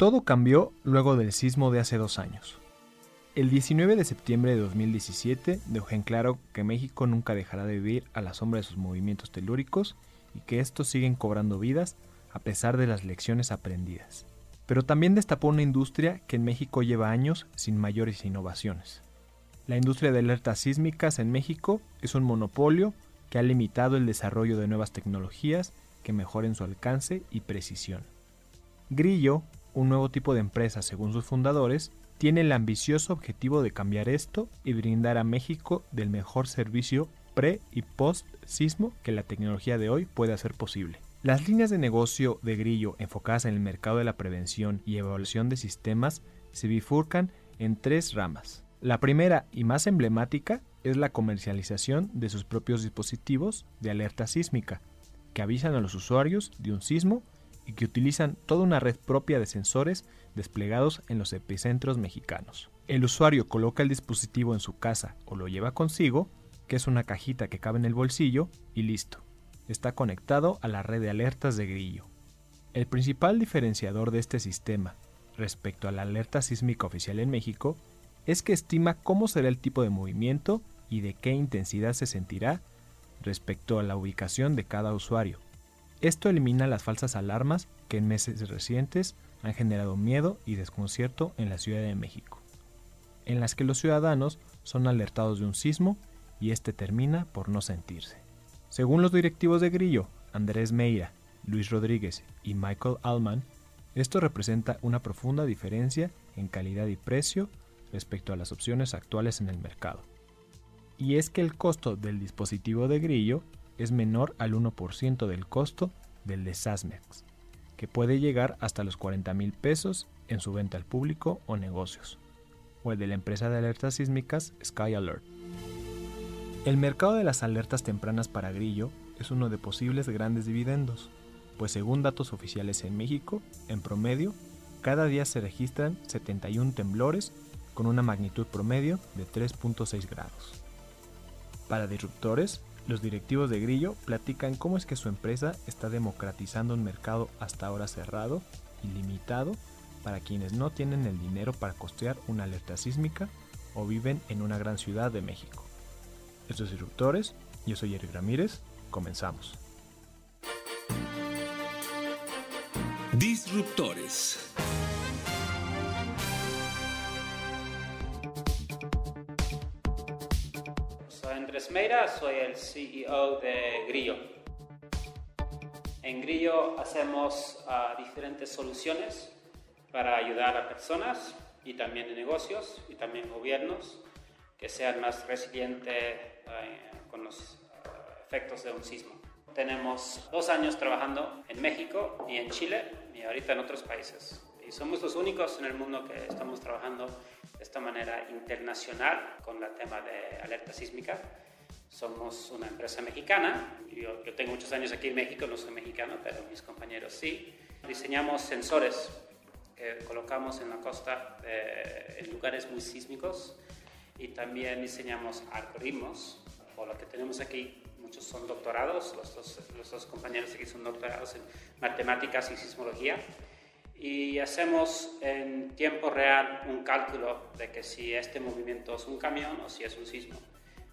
Todo cambió luego del sismo de hace dos años. El 19 de septiembre de 2017 dejó en claro que México nunca dejará de vivir a la sombra de sus movimientos telúricos y que estos siguen cobrando vidas a pesar de las lecciones aprendidas. Pero también destapó una industria que en México lleva años sin mayores innovaciones. La industria de alertas sísmicas en México es un monopolio que ha limitado el desarrollo de nuevas tecnologías que mejoren su alcance y precisión. Grillo, un nuevo tipo de empresa según sus fundadores, tiene el ambicioso objetivo de cambiar esto y brindar a México del mejor servicio pre y post sismo que la tecnología de hoy puede hacer posible. Las líneas de negocio de Grillo enfocadas en el mercado de la prevención y evaluación de sistemas se bifurcan en tres ramas. La primera y más emblemática es la comercialización de sus propios dispositivos de alerta sísmica, que avisan a los usuarios de un sismo y que utilizan toda una red propia de sensores desplegados en los epicentros mexicanos. El usuario coloca el dispositivo en su casa o lo lleva consigo, que es una cajita que cabe en el bolsillo, y listo. Está conectado a la red de alertas de grillo. El principal diferenciador de este sistema respecto a la alerta sísmica oficial en México es que estima cómo será el tipo de movimiento y de qué intensidad se sentirá respecto a la ubicación de cada usuario. Esto elimina las falsas alarmas que en meses recientes han generado miedo y desconcierto en la Ciudad de México, en las que los ciudadanos son alertados de un sismo y este termina por no sentirse. Según los directivos de Grillo, Andrés Meira, Luis Rodríguez y Michael Allman, esto representa una profunda diferencia en calidad y precio respecto a las opciones actuales en el mercado. Y es que el costo del dispositivo de Grillo es menor al 1% del costo del de Sasmex, que puede llegar hasta los 40 mil pesos en su venta al público o negocios, o el de la empresa de alertas sísmicas Sky Alert. El mercado de las alertas tempranas para grillo es uno de posibles grandes dividendos, pues según datos oficiales en México, en promedio, cada día se registran 71 temblores con una magnitud promedio de 3.6 grados. Para disruptores, los directivos de Grillo platican cómo es que su empresa está democratizando un mercado hasta ahora cerrado y limitado para quienes no tienen el dinero para costear una alerta sísmica o viven en una gran ciudad de México. Estos disruptores, yo soy Eric Ramírez, comenzamos. Disruptores. Andrés Meira, soy el CEO de Grillo. En Grillo hacemos uh, diferentes soluciones para ayudar a personas y también a negocios y también gobiernos que sean más resilientes uh, con los uh, efectos de un sismo. Tenemos dos años trabajando en México y en Chile y ahorita en otros países. Y somos los únicos en el mundo que estamos trabajando de esta manera internacional con el tema de alerta sísmica. Somos una empresa mexicana. Yo, yo, tengo muchos años aquí en México, no soy mexicano, pero mis compañeros sí. Diseñamos sensores que colocamos en la costa eh, en lugares muy sísmicos y también diseñamos algoritmos. Por lo que tenemos aquí, muchos son doctorados, los dos, los dos compañeros aquí son doctorados en matemáticas y sismología y hacemos en tiempo real un cálculo de que si este movimiento es un camión o si es un sismo.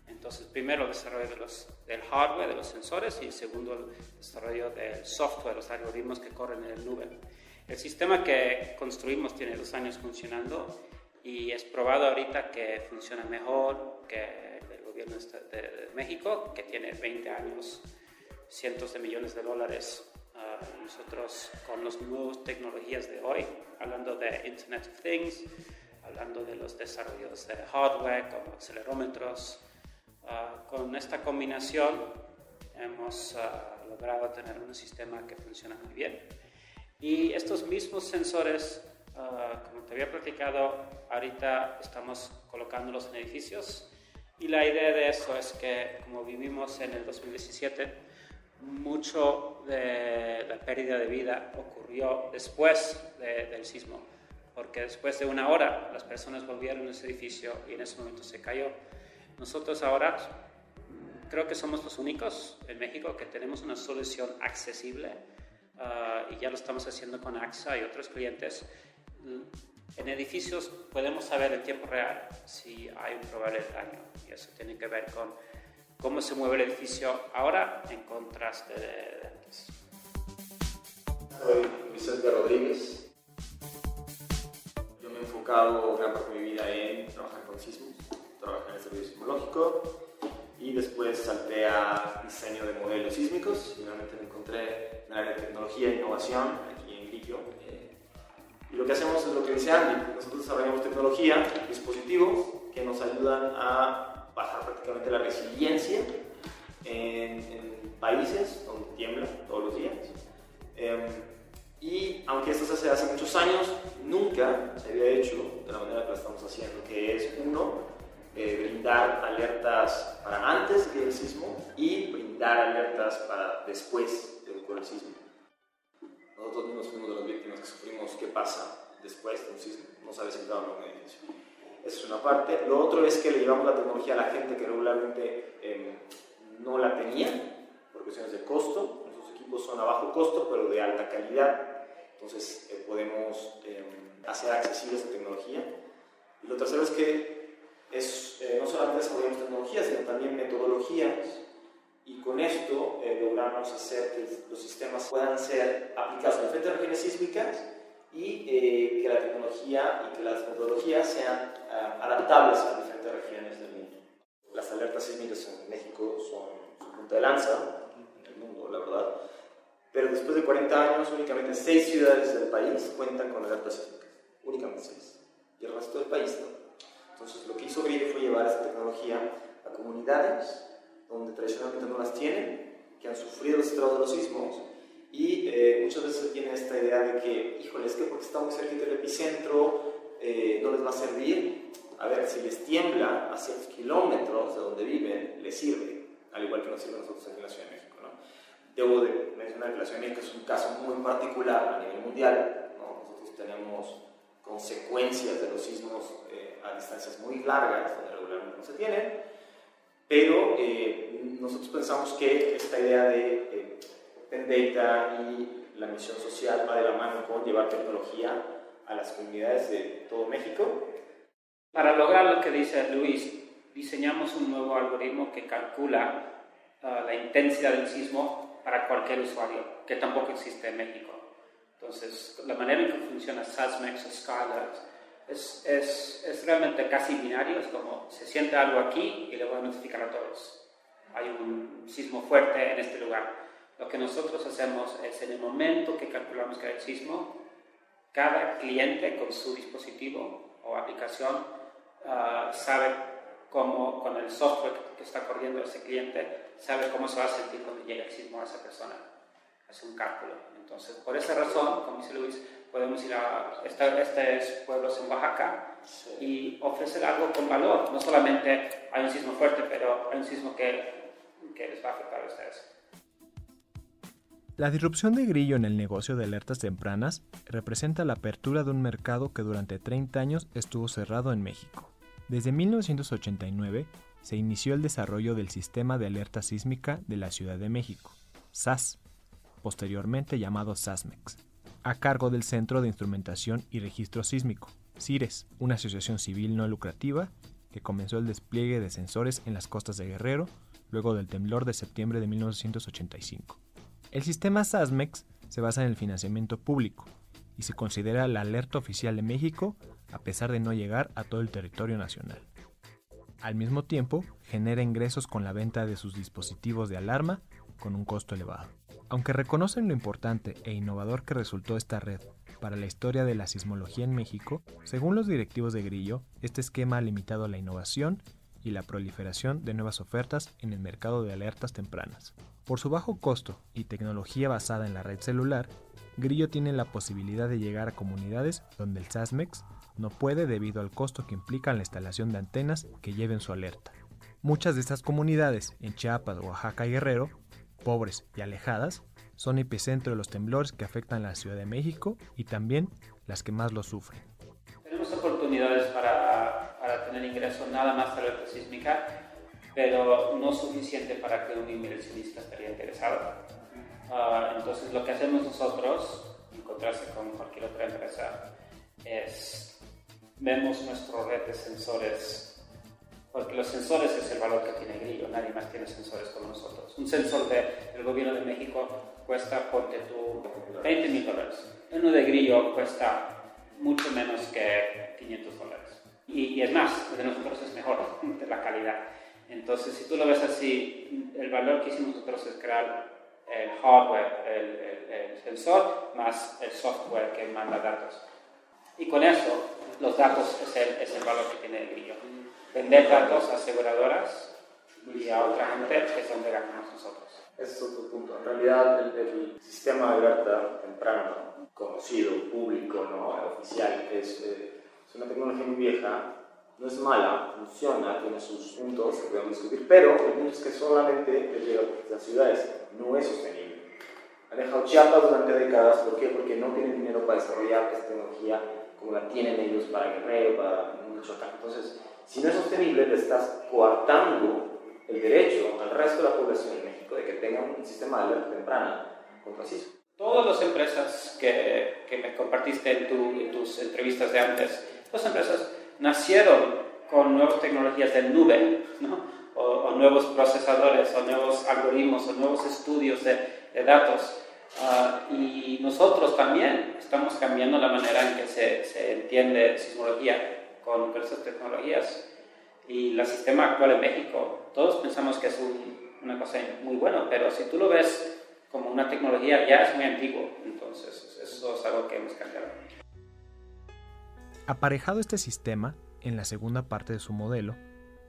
Entonces, primero el desarrollo de los, del hardware, de los sensores, y segundo el desarrollo del software, los algoritmos que corren en el nube. El sistema que construimos tiene dos años funcionando y es probado ahorita que funciona mejor que el gobierno de, de México, que tiene 20 años, cientos de millones de dólares nosotros con las nuevas tecnologías de hoy, hablando de Internet of Things, hablando de los desarrollos de hardware como acelerómetros, uh, con esta combinación hemos uh, logrado tener un sistema que funciona muy bien. Y estos mismos sensores, ah, como te había platicado, ahorita estamos colocándolos en edificios. Y la idea de eso es que, como vivimos en el 2017, mucho de la pérdida de vida ocurrió después del sismo, porque después de una hora las personas volvieron a ese edificio y en ese momento se cayó. Nosotros ahora creo que somos los únicos en México que tenemos una solución accesible ah, y ya lo estamos haciendo con AXA y otros clientes. En edificios podemos saber en tiempo real si hay un probable daño y eso tiene que ver con cómo se mueve el edificio ahora en contraste de antes. Soy Vicente Rodríguez. Yo me he enfocado gran parte de mi vida en trabajar con sismos, trabajar en el servicio sismológico y después salté a diseño de modelos sísmicos. Finalmente me encontré en el área de tecnología e innovación aquí en Grillo. Eh, y lo que hacemos es lo que dice Andy. Nosotros desarrollamos tecnología, dispositivos que nos ayudan a prácticamente la resiliencia en, países donde tiembla todos los días. Em, y aunque esto se hace hace muchos años, nunca se había hecho de la manera que lo estamos haciendo, que es uno, eh, brindar alertas para antes del sismo y brindar alertas para después de un sismo. Nosotros mismos fuimos de las víctimas que sufrimos qué pasa después de un sismo, no sabes entrar en un edificio. Es una parte. Lo otro es que le llevamos la tecnología a la gente que regularmente em, no la tenía por cuestiones de costo. Nuestros equipos son a bajo costo, pero de alta calidad. Entonces eh, podemos em, hacer accesible esa tecnología. Y lo tercero es que es, eh, no solamente desarrollamos tecnologías, sino también metodologías. Y con esto eh, logramos hacer que los sistemas puedan ser aplicados en diferentes regiones sísmicas y eh, que la tecnología y que las metodologías sean ah, adaptables a diferentes regiones del mundo. Las alertas sísmicas en México son su punta de lanza en el mundo, la verdad. Pero después de 40 años, únicamente 6 ciudades del país cuentan con alertas sísmicas. Únicamente 6. Y el resto del país no. Entonces, lo que hizo Grillo fue llevar esa tecnología a comunidades donde tradicionalmente no las tienen, que han sufrido los estragos de los sismos, y eh, muchas veces tienen esta idea de que, híjole, es que porque está muy cerca del epicentro, eh, no les va a servir. A ver, si les tiembla a ciertos kilómetros de donde viven, les sirve, al igual que nos sirve a nosotros aquí en la Ciudad de México. ¿no? Debo de mencionar que la Ciudad de México es un caso muy particular a nivel mundial. ¿no? Nosotros tenemos consecuencias de los sismos eh, a distancias muy largas, donde regularmente no se tienen, pero eh, nosotros pensamos que esta idea de Open Data y la misión social va de la mano con llevar tecnología a las comunidades de todo México. Para lograr lo que dice Luis, diseñamos un nuevo algoritmo que calcula ah, la intensidad del sismo para cualquier usuario, que tampoco existe en México. Entonces, la manera en que funciona SASMEX o Scala es, es, es, realmente casi binario, es como se siente algo aquí y le voy a notificar a todos. Hay un sismo fuerte en este lugar. Lo que nosotros hacemos es en el momento que calculamos que hay sismo, cada cliente con su dispositivo o aplicación uh, sabe cómo, con el software que está corriendo ese cliente, sabe cómo se va a sentir cuando llegue el sismo a esa persona. Hace un cálculo. Entonces, por esa razón, como dice Luis, podemos ir a estos pueblos en Oaxaca y ofrecer algo con valor. No solamente hay un sismo fuerte, pero hay un sismo que, que les va a afectar a ustedes. La disrupción de Grillo en el negocio de alertas tempranas representa la apertura de un mercado que durante 30 años estuvo cerrado en México. Desde 1989 se inició el desarrollo del Sistema de Alerta Sísmica de la Ciudad de México, SAS, posteriormente llamado SASMEX, a cargo del Centro de Instrumentación y Registro Sísmico, CIRES, una asociación civil no lucrativa que comenzó el despliegue de sensores en las costas de Guerrero luego del temblor de septiembre de 1985. El sistema SASMEX se basa en el financiamiento público y se considera la alerta oficial de México a pesar de no llegar a todo el territorio nacional. Al mismo tiempo, genera ingresos con la venta de sus dispositivos de alarma con un costo elevado. Aunque reconocen lo importante e innovador que resultó esta red para la historia de la sismología en México, según los directivos de Grillo, este esquema ha limitado la innovación y la proliferación de nuevas ofertas en el mercado de alertas tempranas. Por su bajo costo y tecnología basada en la red celular, Grillo tiene la posibilidad de llegar a comunidades donde el SASMEX no puede debido al costo que implica la instalación de antenas que lleven su alerta. Muchas de estas comunidades, en Chiapas, Oaxaca y Guerrero, pobres y alejadas, son epicentro de los temblores que afectan a la Ciudad de México y también las que más lo sufren. Tenemos oportunidades para, para tener ingreso nada más a la sísmica, pero no suficiente para que un inversionista estaría interesado. Uh, entonces lo que hacemos nosotros, encontrarse con cualquier otra empresa, es vemos nuestro red de sensores porque los sensores es el valor que tiene Grillo, nadie más tiene sensores como nosotros. Un sensor del gobierno de México cuesta, ponte tú, 20 mil dólares. Uno de Grillo cuesta mucho menos que 500 dólares. Y, es más, de nosotros es mejor, de la calidad. Entonces, si tú lo ves así, el valor que hicimos nosotros es crear el hardware, el, el sensor, más el software que manda datos. Y con eso, los datos es el, es el valor que tiene el Grillo vender datos a aseguradoras y a otra gente que es donde ganamos nosotros. Ese es otro punto. En realidad, el, sistema de alerta temprano, conocido, público, ¿no? oficial, es, eh, es una tecnología muy vieja, no es mala, funciona, tiene sus puntos que podemos discutir, pero el punto es que solamente llega a las ciudades, no es sostenible. Han dejado Chiapas durante décadas, ¿por qué? Porque no tienen dinero para desarrollar esta tecnología como la tienen ellos para Guerrero, para Michoacán. Entonces, si no es sostenible, le estás coartando el derecho al resto de la población de México de que tenga un sistema de alerta temprana contra sismo. Todas las empresas que, que me compartiste en, tu, en, tus entrevistas de antes, las empresas nacieron con nuevas tecnologías de nube, ¿no? o, nuevos procesadores, o nuevos algoritmos, o nuevos estudios de, de datos. Uh, y nosotros también estamos cambiando la manera en que se, se entiende sismología con esas tecnologías. Y el sistema actual en México, todos pensamos que es una cosa muy buena, pero si tú lo ves como una tecnología, ya es muy antiguo. Entonces, eso es algo que hemos cambiado. Aparejado este sistema, en la segunda parte de su modelo,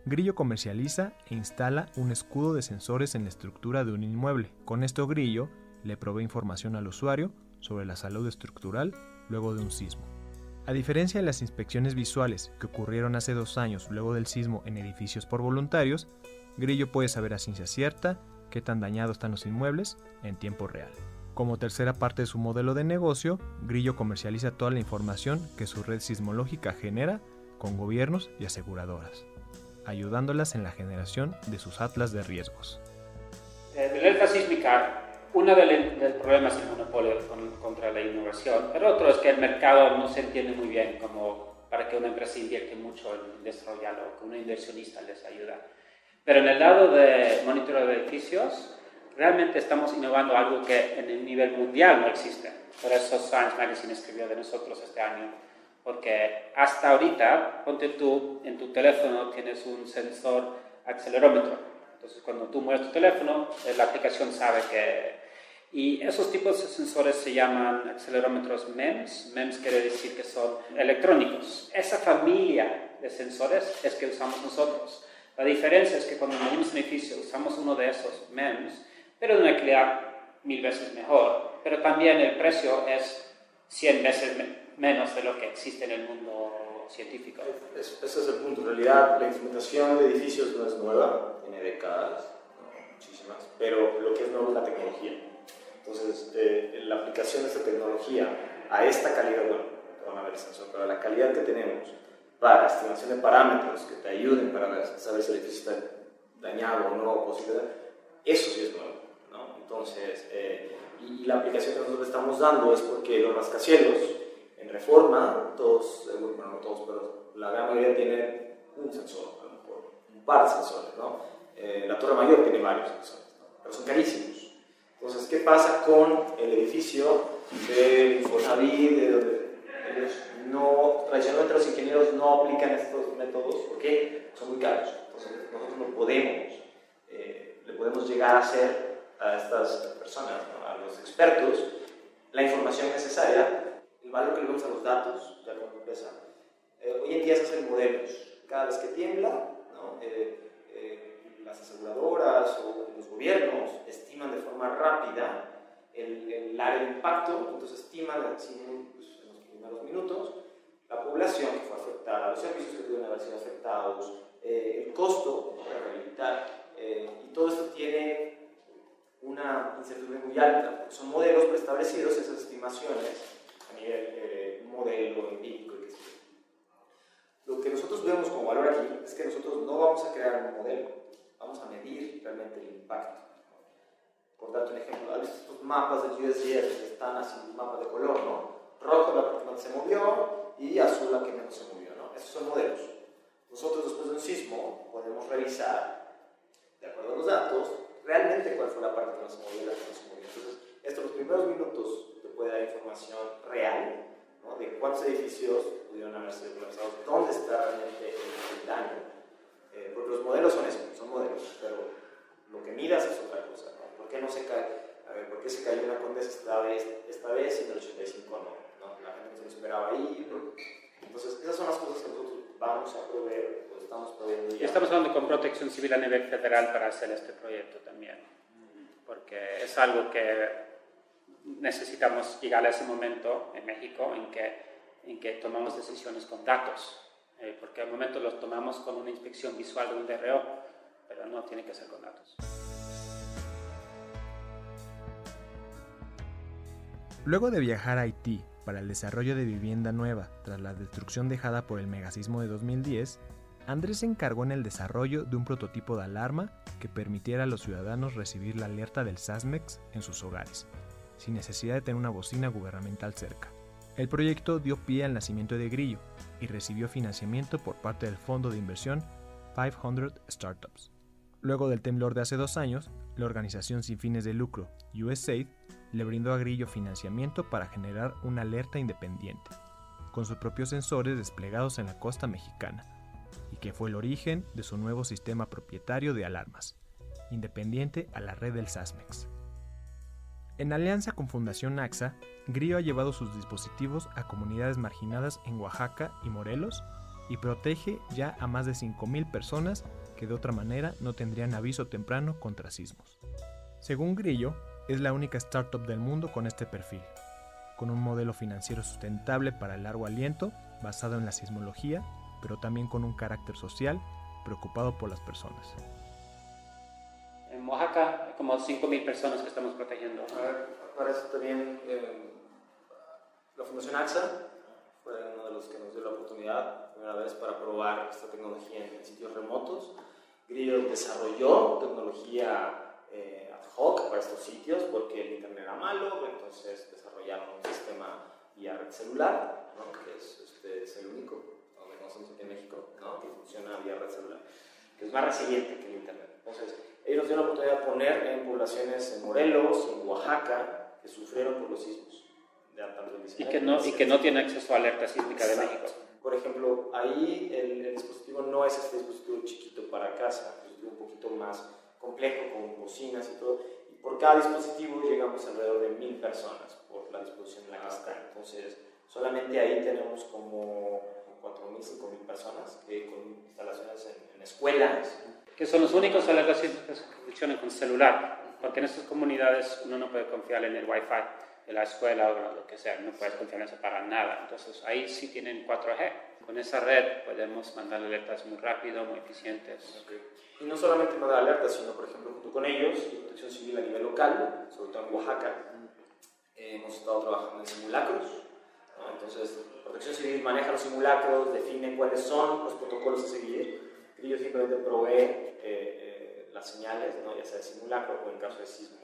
Grillo comercializa e instala un escudo de sensores en la estructura de un inmueble. Con esto Grillo le provee información al usuario sobre la salud estructural luego de un sismo. A diferencia de las inspecciones visuales que ocurrieron hace dos años luego del sismo en edificios por voluntarios, Grillo puede saber a ciencia cierta qué tan dañados están los inmuebles en tiempo real. Como tercera parte de su modelo de negocio, Grillo comercializa toda la información que su red sismológica genera con gobiernos y aseguradoras, ayudándolas en la generación de sus atlas de riesgos. Eh, alerta sísmica uno de los problemas es el monopolio contra la innovación, pero otro es que el mercado no se entiende muy bien como para que una empresa invierte mucho en desarrollarlo, que un inversionista les ayuda. Pero en el lado de monitoreo de edificios, realmente estamos innovando algo que en el nivel mundial no existe. Por eso Science Magazine escribió de nosotros este año, porque hasta ahorita, ponte tú, en tu teléfono tienes un sensor acelerómetro. Entonces, cuando tú mueves tu teléfono, la aplicación sabe que y esos tipos de sensores se llaman acelerómetros MEMS. MEMS quiere decir que son electrónicos. Esa familia de sensores es que usamos nosotros. La diferencia es que cuando medimos un edificio usamos uno de esos MEMS, pero de una calidad mil veces mejor. Pero también el precio es 100 veces menos de lo que existe en el mundo científico. ese es el punto. En realidad, la instrumentación de edificios no es nueva, tiene décadas, muchísimas, pero lo que es nuevo es la tecnología. Entonces, eh, la aplicación de esta tecnología a esta calidad, bueno, van a ver el sensor, pero la calidad que tenemos para estimación de parámetros que te ayuden para saber si el edificio está dañado o no, posible, eso sí es nuevo. Entonces, eh, y la aplicación que nosotros estamos dando es porque los rascacielos en reforma, todos, eh, bueno, no todos, pero la gran mayoría tienen un sensor, a lo mejor, un par de sensores. ¿no? la Torre Mayor tiene varios sensores, pero son carísimos. Entonces, ¿qué pasa con el edificio de Infonavit, ellos no, tradicionalmente los ingenieros no aplican estos métodos porque son muy caros. Entonces, nosotros no podemos, eh, le podemos llegar a hacer a estas personas, a los expertos, la información necesaria, el valor que le damos a los datos, ya cuando empieza. Eh, hoy en día se hacen modelos. Cada vez que tiembla, ¿no? Eh, eh, las aseguradoras o los gobiernos estiman de forma rápida el, el área de impacto, entonces estiman pues, en los primeros minutos la población que fue afectada, los servicios que pudieron haber sido afectados, eh, el costo para rehabilitar, y todo esto tiene una incertidumbre muy alta, son modelos preestablecidos, esas estimaciones, a nivel modelo empírico lo que nosotros vemos como valor aquí es que nosotros no vamos a crear un modelo, vamos a medir realmente el impacto. Por darte un ejemplo, ¿has visto estos mapas del USGS que están así, mapas de color, ¿no? Rojo la que más se movió y azul la que menos se movió, ¿no? Esos son modelos. Nosotros después de un sismo podemos revisar, de acuerdo a los datos, realmente cuál fue la parte que no se movió y la que no se movió. Entonces, estos los primeros minutos te puede dar información real de cuántos edificios pudieron haber sido dónde está realmente el, daño. Eh, porque los modelos son eso, son modelos, pero lo que miras es otra cosa. ¿Por qué no se cae? ¿por qué se cayó una condesa esta vez, esta vez y en el 85 no? La gente no se lo esperaba ahí. Entonces, esas son las cosas que nosotros vamos a proveer, estamos proveyendo ya. Estamos hablando con Protección Civil a nivel federal para hacer este proyecto también, porque es algo que necesitamos llegar a ese momento en México en que, en que tomamos decisiones con datos, eh, porque al momento los tomamos con una inspección visual de un DRO, pero no tiene que ser con datos. Luego de viajar a Haití para el desarrollo de vivienda nueva tras la destrucción dejada por el megasismo de 2010, Andrés se encargó en el desarrollo de un prototipo de alarma que permitiera a los ciudadanos recibir la alerta del SASMEX en sus hogares, sin necesidad de tener una bocina gubernamental cerca. El proyecto dio pie al nacimiento de Grillo y recibió financiamiento por parte del fondo de inversión 500 Startups. Luego del temblor de hace dos años, la organización sin fines de lucro USAID le brindó a Grillo financiamiento para generar una alerta independiente, con sus propios sensores desplegados en la costa mexicana, y que fue el origen de su nuevo sistema propietario de alarmas, independiente a la red del SASMEX. En alianza con Fundación AXA, Grillo ha llevado sus dispositivos a comunidades marginadas en Oaxaca y Morelos y protege ya a más de 5.000 personas que de otra manera no tendrían aviso temprano contra sismos. Según Grillo, es la única startup del mundo con este perfil, con un modelo financiero sustentable para el largo aliento basado en la sismología, pero también con un carácter social preocupado por las personas. En Oaxaca hay como 5.000 personas que estamos protegiendo. para eso también eh, la Fundación AXA fue uno de los que nos dio la oportunidad, primera vez, para probar esta tecnología en sitios remotos. Grillo desarrolló tecnología eh, ad hoc para estos sitios porque el internet era malo, entonces desarrollaron un sistema vía red celular, que es, este, es, el único, conocemos aquí en México, ¿no? que funciona vía red celular, que es más resiliente que el internet. Entonces, ellos dieron la oportunidad de poner en poblaciones en Morelos, en Oaxaca, que sufrieron por los sismos. De y, que no, y que no tiene acceso a alerta sísmica de México. Por ejemplo, ahí el, dispositivo no es este dispositivo chiquito para casa, es un poquito más complejo, con bocinas y todo. Y por cada dispositivo llegamos alrededor de mil personas por la disposición en la que está. Entonces, solamente ahí tenemos como 4.000, 5.000 personas con instalaciones en, en escuelas que son los únicos alertas que funcionan con celular, porque en estas comunidades uno no puede confiar en el Wi-Fi de la escuela o lo que sea, no puedes confiar en eso para nada. Entonces ahí sí tienen 4G. Con esa red podemos mandar alertas muy rápido, muy eficientes. Y no solamente mandar alertas, sino por ejemplo junto con ellos, Protección Civil a nivel local, sobre todo en Oaxaca, hemos estado trabajando en simulacros. Entonces, Protección Civil maneja los simulacros, define cuáles son los protocolos a seguir ellos simplemente provee eh, eh, las señales, ¿no? ya sea de simulacro o en caso de sismo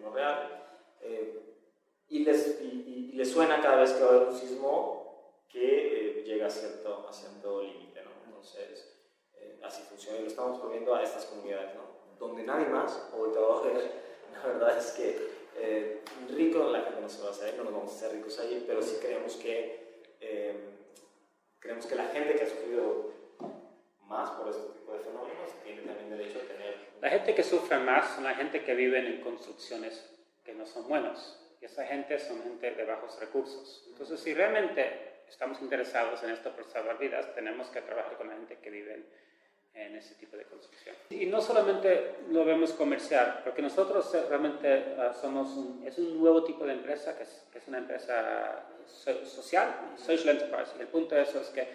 no real. Eh, y, les, y, les suena cada vez que va a haber un sismo que llega a cierto, a cierto límite. ¿no? Entonces, así funciona y lo estamos poniendo a estas comunidades, ¿no? donde nadie más, o el trabajo la verdad es que rico la gente no se va a hacer, no nos vamos a hacer ricos ahí, pero sí creemos que, creemos que la gente que ha sufrido más por este tipo de fenómenos, tiene también derecho a tener... La gente que sufre más son la gente que vive en construcciones que no son buenos. Y esa gente son gente de bajos recursos. Entonces, si realmente estamos interesados en esto por salvar vidas, tenemos que trabajar con la gente que vive en ese tipo de construcción. Y no solamente lo vemos comercial, porque nosotros realmente uh, somos un, es un nuevo tipo de empresa que es, que es una empresa so, social, social enterprise. El punto de eso es que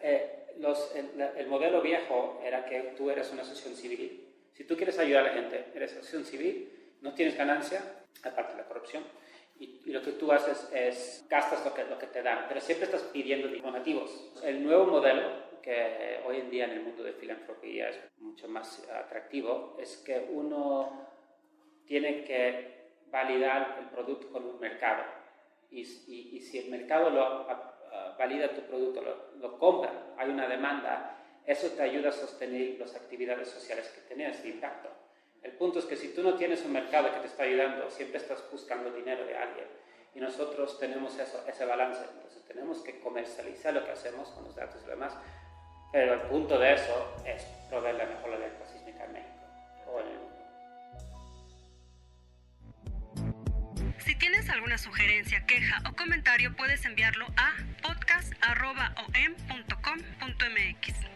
eh, los, el, el, modelo viejo era que tú eres una asociación civil. Si tú quieres ayudar a la gente, eres asociación civil, no tienes ganancia, aparte de la corrupción, y, y, lo que tú haces es gastas lo que, lo que te dan, pero siempre estás pidiendo donativos. El nuevo modelo que hoy en día en el mundo de filantropía es mucho más atractivo es que uno tiene que validar el producto con un mercado. Y, y, y si el mercado lo, valida tu producto, lo, lo, compra, hay una demanda, eso te ayuda a sostener las actividades sociales que tienes de impacto. El punto es que si tú no tienes un mercado que te está ayudando, siempre estás buscando dinero de alguien. Y nosotros tenemos eso, ese balance. Entonces tenemos que comercializar lo que hacemos con los datos y demás. Pero el punto de eso es proveer la mejor alerta sísmica en México o. Si tienes alguna sugerencia, queja o comentario, puedes enviarlo a podcast.om.com.mx.